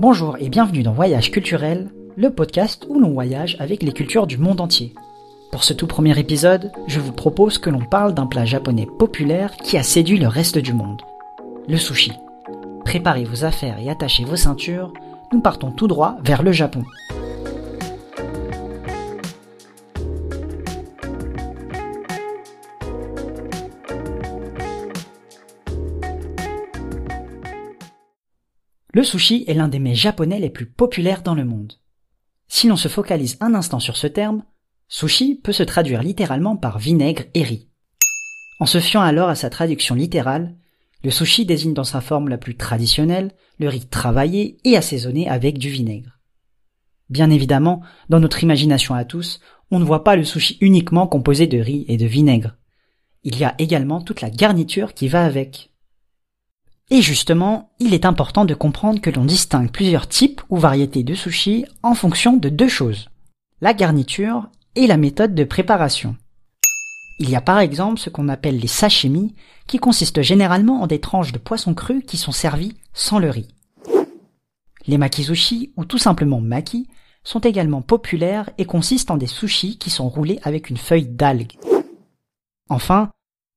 Bonjour et bienvenue dans Voyage culturel, le podcast où l'on voyage avec les cultures du monde entier. Pour ce tout premier épisode, je vous propose que l'on parle d'un plat japonais populaire qui a séduit le reste du monde. Le sushi. Préparez vos affaires et attachez vos ceintures, nous partons tout droit vers le Japon. Le sushi est l'un des mets japonais les plus populaires dans le monde. Si l'on se focalise un instant sur ce terme, sushi peut se traduire littéralement par vinaigre et riz. En se fiant alors à sa traduction littérale, le sushi désigne dans sa forme la plus traditionnelle le riz travaillé et assaisonné avec du vinaigre. Bien évidemment, dans notre imagination à tous, on ne voit pas le sushi uniquement composé de riz et de vinaigre. Il y a également toute la garniture qui va avec. Et justement, il est important de comprendre que l'on distingue plusieurs types ou variétés de sushi en fonction de deux choses. La garniture et la méthode de préparation. Il y a par exemple ce qu'on appelle les sashimi, qui consistent généralement en des tranches de poisson cru qui sont servies sans le riz. Les makizushi, ou tout simplement maki, sont également populaires et consistent en des sushis qui sont roulés avec une feuille d'algue. Enfin,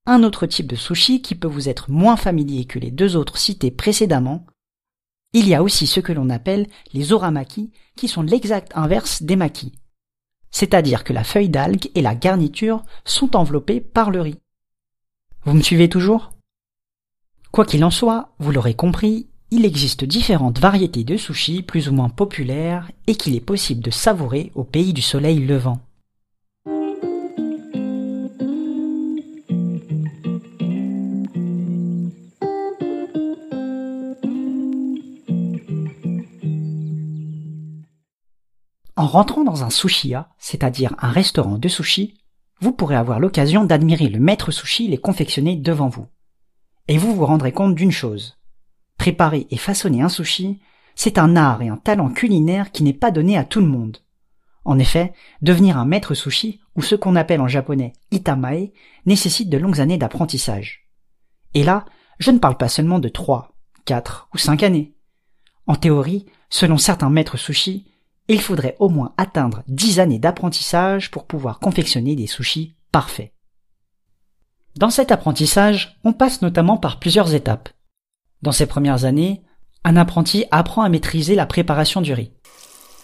un autre type de sushi qui peut vous être moins familier que les deux autres cités précédemment. Il y a aussi ce que l'on appelle les oramaki, qui sont l'exact inverse des makis. C'est-à-dire que la feuille d'algue et la garniture sont enveloppées par le riz. Vous me suivez toujours? Quoi qu'il en soit, vous l'aurez compris, il existe différentes variétés de sushi plus ou moins populaires et qu'il est possible de savourer au pays du soleil levant. En rentrant dans un sushiya, c'est-à-dire un restaurant de sushi, vous pourrez avoir l'occasion d'admirer le maître sushi les confectionner devant vous. Et vous vous rendrez compte d'une chose. Préparer et façonner un sushi, c'est un art et un talent culinaire qui n'est pas donné à tout le monde. En effet, devenir un maître sushi, ou ce qu'on appelle en japonais itamae, nécessite de longues années d'apprentissage. Et là, je ne parle pas seulement de trois, quatre ou cinq années. En théorie, selon certains maîtres sushi, il faudrait au moins atteindre 10 années d'apprentissage pour pouvoir confectionner des sushis parfaits. Dans cet apprentissage, on passe notamment par plusieurs étapes. Dans ces premières années, un apprenti apprend à maîtriser la préparation du riz.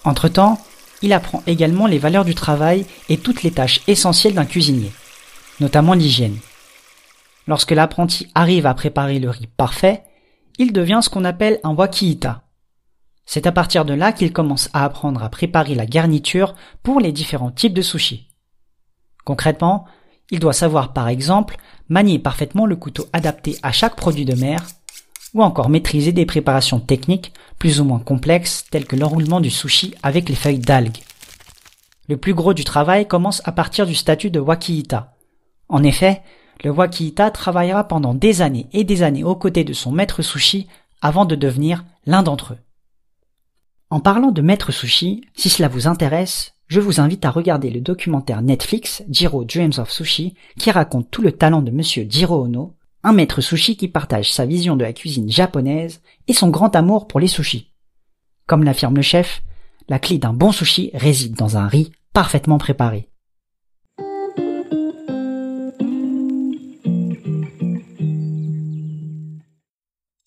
Entre-temps, il apprend également les valeurs du travail et toutes les tâches essentielles d'un cuisinier, notamment l'hygiène. Lorsque l'apprenti arrive à préparer le riz parfait, il devient ce qu'on appelle un wakihita, c'est à partir de là qu'il commence à apprendre à préparer la garniture pour les différents types de sushis. Concrètement, il doit savoir par exemple manier parfaitement le couteau adapté à chaque produit de mer, ou encore maîtriser des préparations techniques plus ou moins complexes telles que l'enroulement du sushi avec les feuilles d'algues. Le plus gros du travail commence à partir du statut de wakihita. En effet, le wakihita travaillera pendant des années et des années aux côtés de son maître sushi avant de devenir l'un d'entre eux. En parlant de maître sushi, si cela vous intéresse, je vous invite à regarder le documentaire Netflix Jiro Dreams of Sushi qui raconte tout le talent de monsieur Jiro Ono, un maître sushi qui partage sa vision de la cuisine japonaise et son grand amour pour les sushis. Comme l'affirme le chef, la clé d'un bon sushi réside dans un riz parfaitement préparé.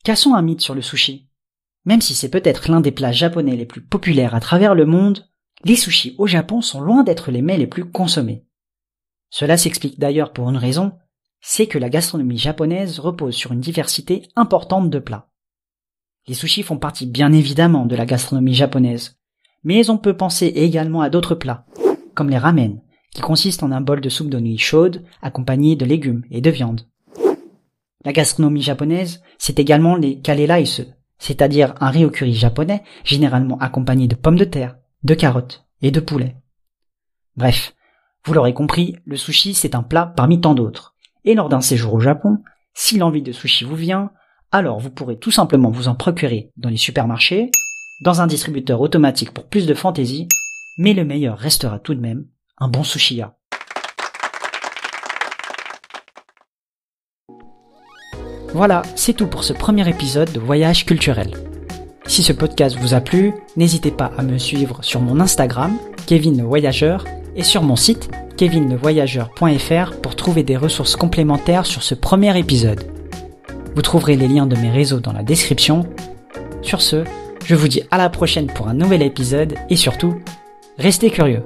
Cassons un mythe sur le sushi. Même si c'est peut-être l'un des plats japonais les plus populaires à travers le monde, les sushis au Japon sont loin d'être les mets les plus consommés. Cela s'explique d'ailleurs pour une raison, c'est que la gastronomie japonaise repose sur une diversité importante de plats. Les sushis font partie bien évidemment de la gastronomie japonaise, mais on peut penser également à d'autres plats, comme les ramen, qui consistent en un bol de soupe de nuit chaude accompagné de légumes et de viande. La gastronomie japonaise, c'est également les kalelaise, c'est-à-dire un riz au curry japonais, généralement accompagné de pommes de terre, de carottes et de poulet. Bref, vous l'aurez compris, le sushi c'est un plat parmi tant d'autres. Et lors d'un séjour au Japon, si l'envie de sushi vous vient, alors vous pourrez tout simplement vous en procurer dans les supermarchés, dans un distributeur automatique pour plus de fantaisie, mais le meilleur restera tout de même un bon sushiya. Voilà, c'est tout pour ce premier épisode de Voyage culturel. Si ce podcast vous a plu, n'hésitez pas à me suivre sur mon Instagram, Kevin Voyageur, et sur mon site, kevinlevoyageur.fr pour trouver des ressources complémentaires sur ce premier épisode. Vous trouverez les liens de mes réseaux dans la description. Sur ce, je vous dis à la prochaine pour un nouvel épisode et surtout, restez curieux.